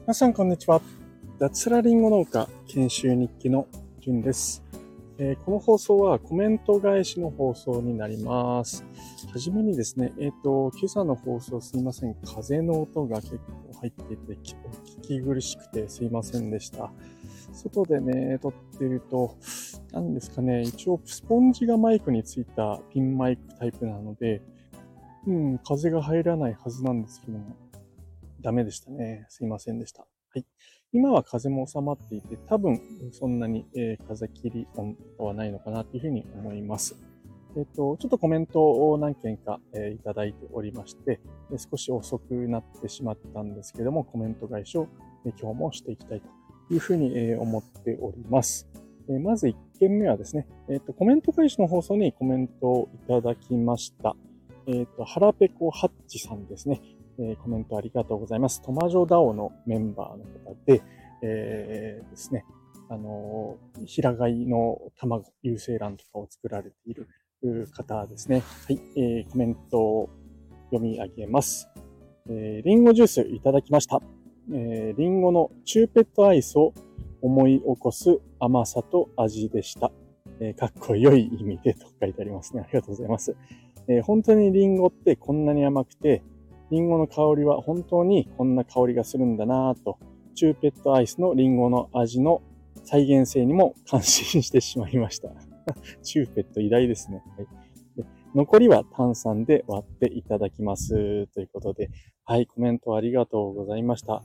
皆さん、こんにちは。脱ラリンゴ農家研修日記のじゅんです、えー、この放送はコメント返しの放送になります。はじめにですね、えっ、ー、と、今朝の放送すいません。風の音が結構入っていて、聞き苦しくてすいませんでした。外でね、撮ってると、何ですかね、一応スポンジがマイクについたピンマイクタイプなので、うん、風が入らないはずなんですけども、ダメでしたね。すいませんでした。はい。今は風も収まっていて、多分そんなに、えー、風切り音はないのかなというふうに思います。えっ、と、ちょっとコメントを何件か、えー、いただいておりまして、少し遅くなってしまったんですけども、コメント返しを、え今日もしていきたいというふうに、え思っております。えまず1件目はですね、えっ、と、コメント返しの放送にコメントをいただきました。えっ、と、腹ペコハッチさんですね。えー、コメントありがとうございます。トマジョダオのメンバーの方で、えー、ですね、あのー、平飼いの卵、有精卵とかを作られている方ですね。はい、えー、コメントを読み上げます。えー、リンゴジュースいただきました。えー、リンゴのチューペットアイスを思い起こす甘さと味でした。えー、かっこよい意味でと書いてありますね。ありがとうございます。えー、本当にリンゴってこんなに甘くて、リンゴの香りは本当にこんな香りがするんだなぁと、チューペットアイスのリンゴの味の再現性にも感心してしまいました。チューペット偉大ですね。はい、で残りは炭酸で割っていただきます。ということで、はい、コメントありがとうございました。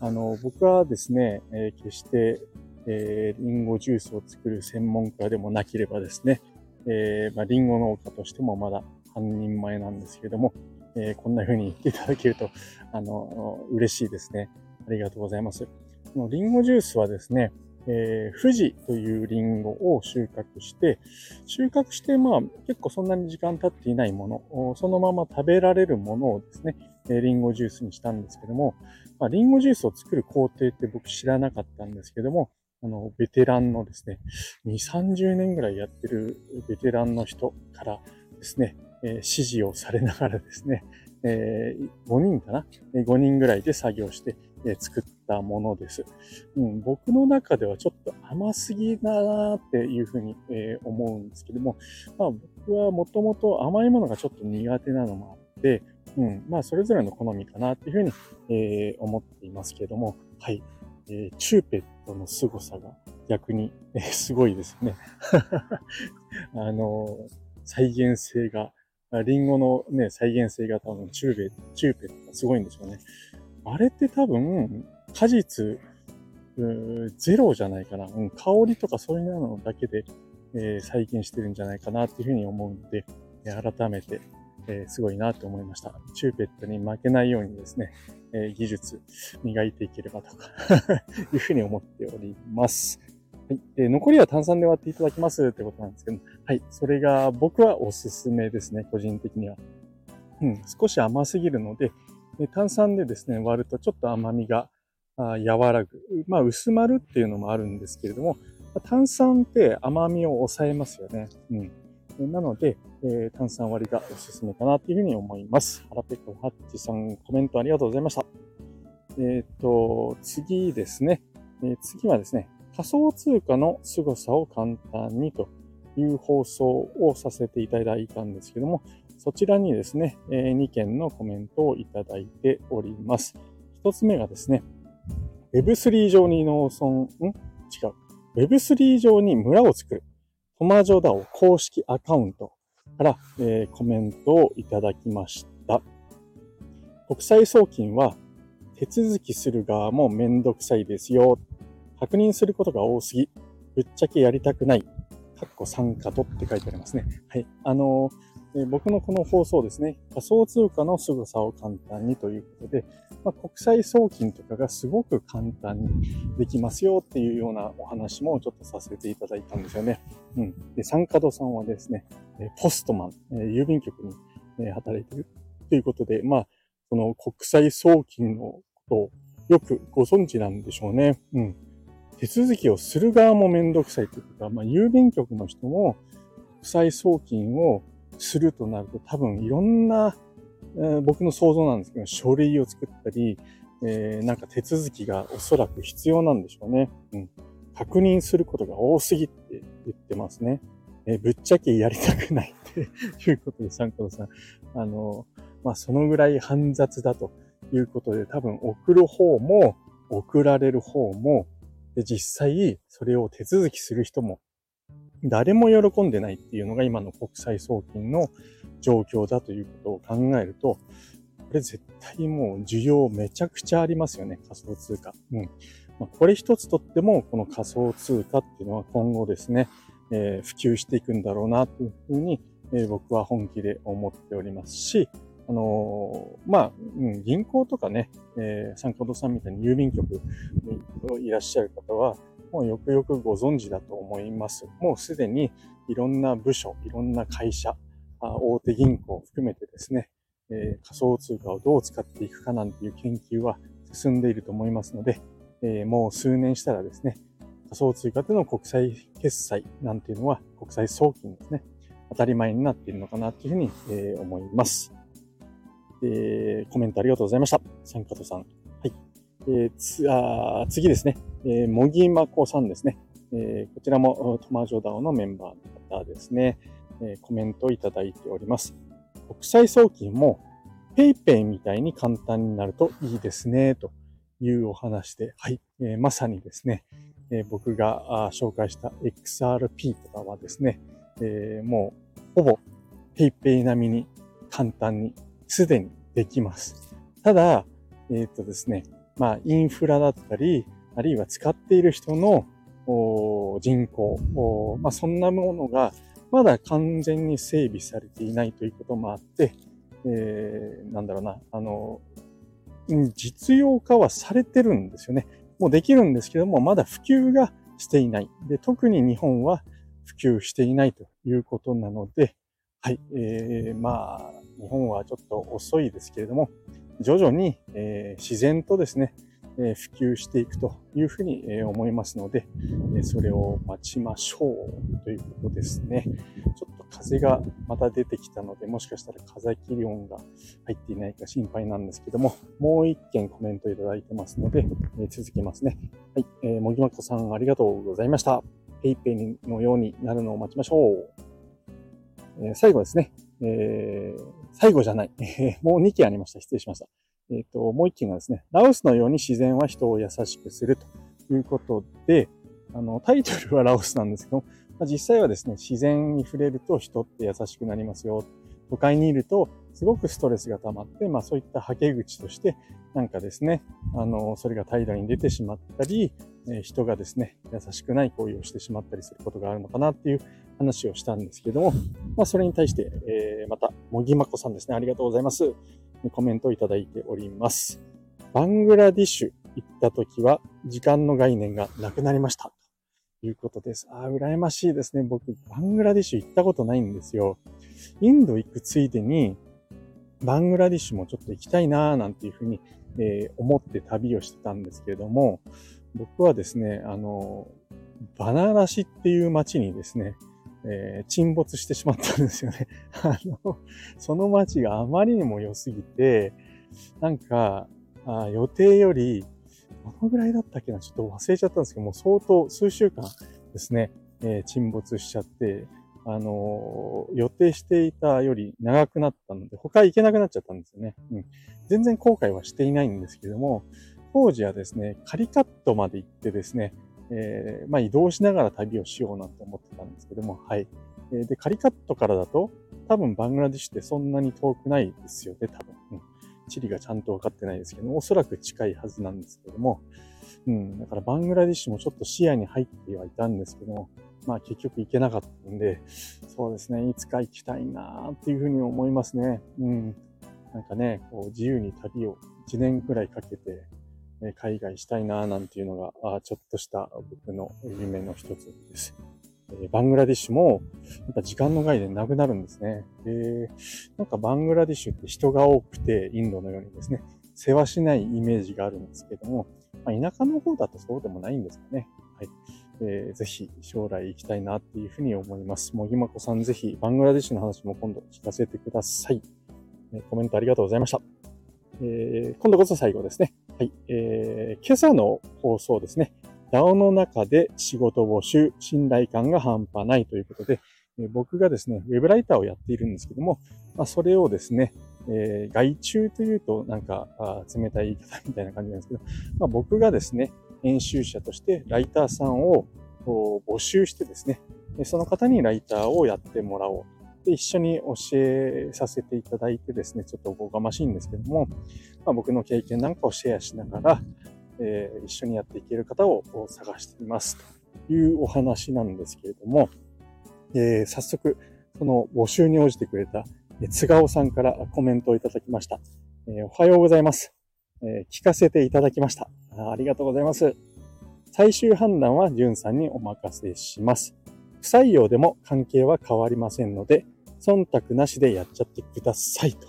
あの、僕はですね、えー、決して、えー、リンゴジュースを作る専門家でもなければですね、えー、まあ、リンゴ農家としてもまだ半人前なんですけれども、えー、こんな風に言っていただけると、あの、嬉しいですね。ありがとうございます。このリンゴジュースはですね、えー、富士というリンゴを収穫して、収穫して、まあ、結構そんなに時間経っていないもの、そのまま食べられるものをですね、えー、リンゴジュースにしたんですけども、まあ、リンゴジュースを作る工程って僕知らなかったんですけども、あの、ベテランのですね、2、30年ぐらいやってるベテランの人からですね、え、指示をされながらですね、えー、5人かな ?5 人ぐらいで作業して、え、作ったものです、うん。僕の中ではちょっと甘すぎだなっていうふうに、え、思うんですけども、まあ僕はもともと甘いものがちょっと苦手なのもあって、うん、まあそれぞれの好みかなっていうふうに、え、思っていますけども、はい。えー、チューペットの凄さが逆に、え、すごいですね。あの再現性がリンゴのね、再現性が多分チューベ、チューペットすごいんでしょうね。あれって多分、果実、ゼロじゃないかな。うん、香りとかそういうのだけで、えー、再現してるんじゃないかなっていうふうに思うので、改めて、えー、すごいなと思いました。チューペットに負けないようにですね、え技術磨いていければとか いうふうに思っております。はい。で、残りは炭酸で割っていただきますってことなんですけど、はい。それが僕はおすすめですね、個人的には。うん、少し甘すぎるので、で炭酸でですね、割るとちょっと甘みがあ和らぐ。まあ、薄まるっていうのもあるんですけれども、炭酸って甘みを抑えますよね。うん。なので、えー、炭酸割りがおすすめかなというふうに思います。ハラペコハッチさん、コメントありがとうございました。えっ、ー、と、次ですね。えー、次はですね、仮想通貨の凄さを簡単にという放送をさせていただいたんですけども、そちらにですね、2件のコメントをいただいております。一つ目がですね、Web3 上に農村、ん？違う。Web3 上に村を作る。トマジョダオ公式アカウントから、えー、コメントをいただきました。国際送金は手続きする側もめんどくさいですよ。確認することが多すぎ、ぶっちゃけやりたくない、かっこ参加とって書いてありますね。はい。あのー、僕のこの放送ですね、仮想通貨の凄さを簡単にということで、まあ、国際送金とかがすごく簡単にできますよっていうようなお話もちょっとさせていただいたんですよね。うん。で、参加度さんはですね、ポストマン、郵便局に働いてるということで、まあ、その国際送金のことをよくご存知なんでしょうね。うん。手続きをする側もめんどくさいということは、まあ、郵便局の人も国際送金をするとなると多分いろんなえー、僕の想像なんですけど、書類を作ったり、えー、なんか手続きがおそらく必要なんでしょうね。うん。確認することが多すぎって言ってますね。えー、ぶっちゃけやりたくないっていうことで、サンコロさん。あの、まあ、そのぐらい煩雑だということで、多分送る方も、送られる方も、で実際それを手続きする人も誰も喜んでないっていうのが今の国際送金の状況だということを考えると、これ絶対もう需要めちゃくちゃありますよね、仮想通貨。うん。まあ、これ一つとっても、この仮想通貨っていうのは今後ですね、えー、普及していくんだろうなというふうに、えー、僕は本気で思っておりますし、あの、まあ、うん、銀行とかね、えー、サンコドさんみたいに郵便局にいらっしゃる方は、もうよくよくご存知だと思います。もうすでにいろんな部署、いろんな会社、大手銀行を含めてですね、えー、仮想通貨をどう使っていくかなんていう研究は進んでいると思いますので、えー、もう数年したらですね、仮想通貨での国際決済なんていうのは国際送金ですね、当たり前になっているのかなというふうに、え、思います。えー、コメントありがとうございました。サンカトさん。はい。えー、つあ次ですね。えー、もぎまこさんですね。えー、こちらもトマジョダオのメンバーの方ですね。えー、コメントをいただいております。国際送金も PayPay みたいに簡単になるといいですね、というお話で、はい。えー、まさにですね、えー、僕が紹介した XRP とかはですね、えー、もうほぼ PayPay 並みに簡単にすでにできます。ただ、えっ、とですね、まあ、インフラだったり、あるいは使っている人の人口、まあ、そんなものがまだ完全に整備されていないということもあって、えー、なんだろうな、あの、実用化はされてるんですよね。もうできるんですけども、まだ普及がしていない。で、特に日本は普及していないということなので、はい、えー、まあ、日本はちょっと遅いですけれども、徐々に、えー、自然とですね、えー、普及していくというふうに、えー、思いますので、え、それを待ちましょうということですね。ちょっと風がまた出てきたので、もしかしたら風切り音が入っていないか心配なんですけども、もう一件コメントいただいてますので、え、続けますね。はい、えー、もぎまこさんありがとうございました。ペイペイのようになるのを待ちましょう。え、最後ですね。えー、最後じゃない。もう2件ありました。失礼しました。えっ、ー、と、もう1件がですね、ラオスのように自然は人を優しくするということで、あの、タイトルはラオスなんですけど、まあ、実際はですね、自然に触れると人って優しくなりますよ。都会にいるとすごくストレスが溜まって、まあそういったはけ口として、なんかですね、あの、それが態度に出てしまったり、え人がですね、優しくない行為をしてしまったりすることがあるのかなっていう話をしたんですけども、まあ、それに対して、えー、また、もぎまこさんですね、ありがとうございます。コメントをいただいております。バングラディッシュ行った時は、時間の概念がなくなりました。ということです。ああ、羨ましいですね。僕、バングラディッシュ行ったことないんですよ。インド行くついでに、バングラディッシュもちょっと行きたいなーなんていうふうに、えー、思って旅をしてたんですけれども、僕はですね、あの、バナラシっていう街にですね、えー、沈没してしまったんですよね。あの、その街があまりにも良すぎて、なんか、あ予定より、どのぐらいだったっけなちょっと忘れちゃったんですけどもう、相当数週間ですね、えー、沈没しちゃって、あの、予定していたより長くなったので、他行けなくなっちゃったんですよね。うん。全然後悔はしていないんですけども、当時はですね、カリカットまで行ってですね、えー、まあ移動しながら旅をしようなんて思ってたんですけども、はい。えー、で、カリカットからだと、多分バングラディッシュってそんなに遠くないですよね、多分。うん。地理がちゃんと分かってないですけども、おそらく近いはずなんですけども、うん。だからバングラディッシュもちょっと視野に入ってはいたんですけど、まあ結局行けなかったんで、そうですね、いつか行きたいなっていうふうに思いますね。うん。なんかね、こう自由に旅を1年くらいかけて、海外したいななんていうのが、あちょっとした僕の夢の一つです。えバングラディッシュも、やっぱ時間の概念なくなるんですね。で、なんかバングラディッシュって人が多くて、インドのようにですね、世話しないイメージがあるんですけども、まあ、田舎の方だとそうでもないんですかね。はい。えー、ぜひ将来行きたいなっていうふうに思います。もぎまこさんぜひバングラディッシュの話も今度聞かせてください。コメントありがとうございました。えー、今度こそ最後ですね。はい。えー、今朝の放送ですね。DAO の中で仕事募集、信頼感が半端ないということで、え僕がですね、ウェブライターをやっているんですけども、まあ、それをですね、えー、外注というとなんかあ冷たい言い方みたいな感じなんですけど、まあ、僕がですね、編集者としてライターさんを募集してですね、その方にライターをやってもらおう。で、一緒に教えさせていただいてですね、ちょっとおこがましいんですけども、まあ、僕の経験なんかをシェアしながら、えー、一緒にやっていける方を探していますというお話なんですけれども、えー、早速、その募集に応じてくれた、え津川さんからコメントをいただきました。え、おはようございます、え聞かせていただきましたあ。ありがとうございます。最終判断はじゅんさんにお任せします。不採用でも関係は変わりませんので、忖度なしでやっちゃってください。と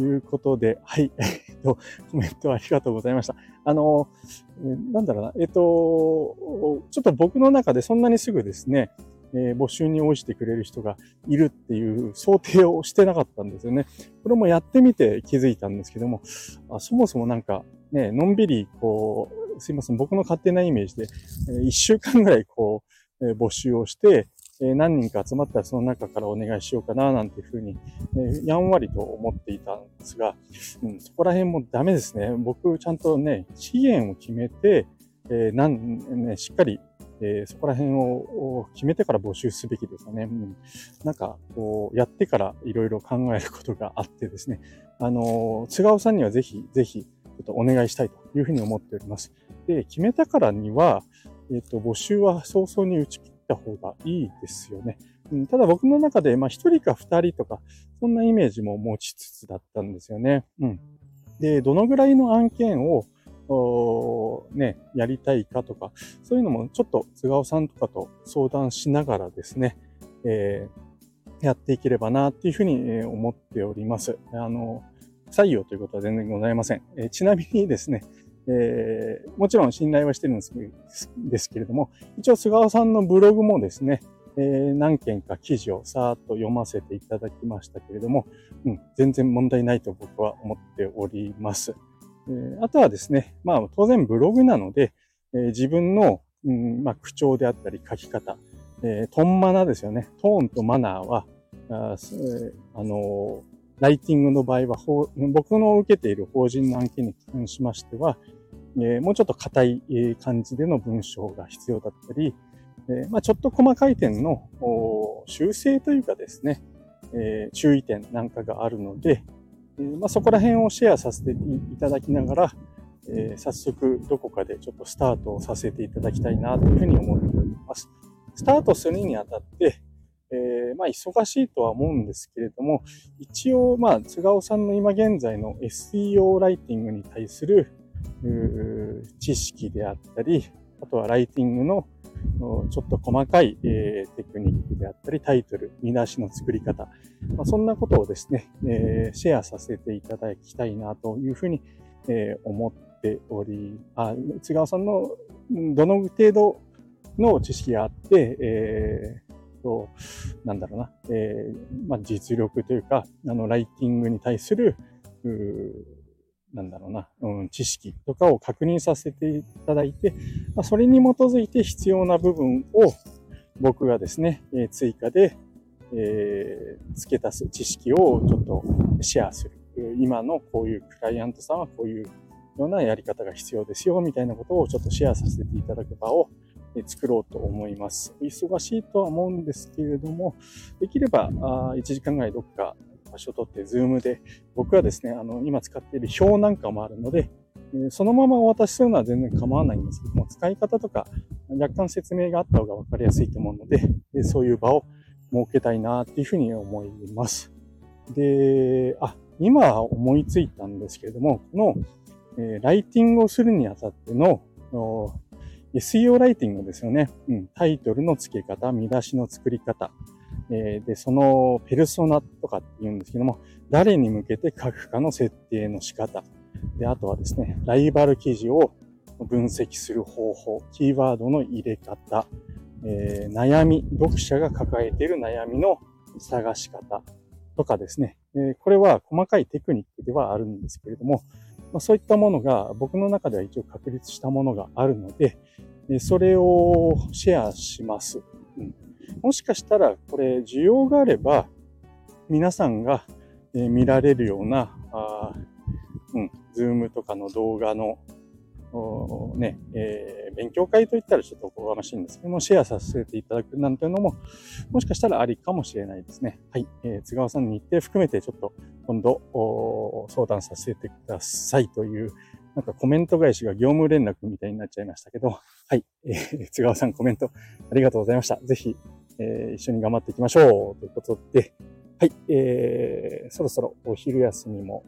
いうことで、はい。えっと、コメントありがとうございました。あの、なんだろうな、えっと、ちょっと僕の中でそんなにすぐですね、え、募集に応じてくれる人がいるっていう想定をしてなかったんですよね。これもやってみて気づいたんですけども、あそもそもなんかね、のんびりこう、すいません、僕の勝手なイメージで、え、1週間ぐらいこう、え、募集をして、え、何人か集まったらその中からお願いしようかななんていうふうに、え、やんわりと思っていたんですが、うん、そこら辺もダメですね。僕ちゃんとね、期限を決めて、えー、なん、ね、しっかりえー、そこら辺を決めてから募集すべきですよね。うん、なんか、こう、やってからいろいろ考えることがあってですね、あの、津川さんにはぜひ、ぜひ、ちょっとお願いしたいというふうに思っております。で、決めたからには、えっ、ー、と、募集は早々に打ち切った方がいいですよね。うん、ただ僕の中で、まあ、一人か二人とか、そんなイメージも持ちつつだったんですよね。うん。で、どのぐらいの案件をね、やりたいかとか、そういうのもちょっと菅尾さんとかと相談しながらですね、えー、やっていければなっていうふうに思っております。あの、採用ということは全然ございません。えー、ちなみにですね、えー、もちろん信頼はしてるんですけれども、一応菅尾さんのブログもですね、えー、何件か記事をさーっと読ませていただきましたけれども、うん、全然問題ないと僕は思っております。えあとはですね、まあ当然ブログなので、え自分の、うんまあ、口調であったり書き方、え、トンマナですよね。トーンとマナーは、あ、あのライティングの場合は、僕の受けている法人の案件に関しましては、え、もうちょっと硬い感じでの文章が必要だったり、え、まあ、ちょっと細かい点の修正というかですね、え、注意点なんかがあるので、えー、まあ、そこら辺をシェアさせていただきながら、えー、早速どこかでちょっとスタートをさせていただきたいなというふうに思っております。スタートするにあたって、えー、まあ忙しいとは思うんですけれども、一応まあ津尾さんの今現在の SEO ライティングに対する知識であったり、あとはライティングのちょっと細かい、え、テクニックであったり、タイトル、見出しの作り方、まあ、そんなことをですね、え、シェアさせていただきたいなというふうに、え、思っており、あ、津川さんのどの程度の知識があって、えー、と、なんだろうな、えー、まあ、実力というか、あの、ライティングに対する、なんだろうな、うん、知識とかを確認させていただいて、まあ、それに基づいて必要な部分を僕がですね、え、追加で、えー、付け足す知識をちょっとシェアする。今のこういうクライアントさんはこういうようなやり方が必要ですよ、みたいなことをちょっとシェアさせていただく場を作ろうと思います。忙しいとは思うんですけれども、できれば1時間ぐらいどっか場所を取って、ズームで、僕はですね、あの、今使っている表なんかもあるので、そのままお渡しするのは全然構わないんですけども、使い方とか若干説明があった方が分かりやすいと思うので、そういう場を設けたいなっていうふうに思います。で、あ、今思いついたんですけれども、この、え、ライティングをするにあたっての SEO ライティングですよね。うん、タイトルの付け方、見出しの作り方、えー、で、そのペルソナとかって言うんですけども、誰に向けて書くかの設定の仕方。で、あとはですね、ライバル記事を分析する方法、キーワードの入れ方、えー、悩み、読者が抱えている悩みの探し方、とかですね、えこれは細かいテクニックではあるんですけれども、まあそういったものが僕の中では一応確立したものがあるので、それをシェアします。うん、もしかしたらこれ需要があれば皆さんが見られるような、あうん、ズームとかの動画のね、えー、勉強会といったらちょっとおこがましいんですけども、シェアさせていただくなんていうのも、もしかしたらありかもしれないですね。はい。えー、津川さんに日程含めてちょっと今度相談させてくださいという、なんかコメント返しが業務連絡みたいになっちゃいましたけど、はい。えー、津川さんコメントありがとうございました。ぜひ、えー、一緒に頑張っていきましょうということで、はい。えー、そろそろお昼休みも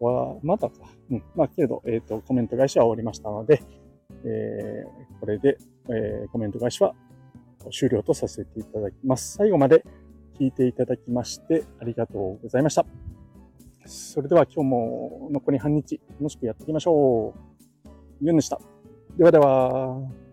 は、まだか。うん。まあ、けれど、えっ、ー、と、コメント返しは終わりましたので、えー、これで、えー、コメント返しは終了とさせていただきます。最後まで聞いていただきましてありがとうございました。それでは今日も残り半日楽しくやっていきましょう。ユンでした。ではでは。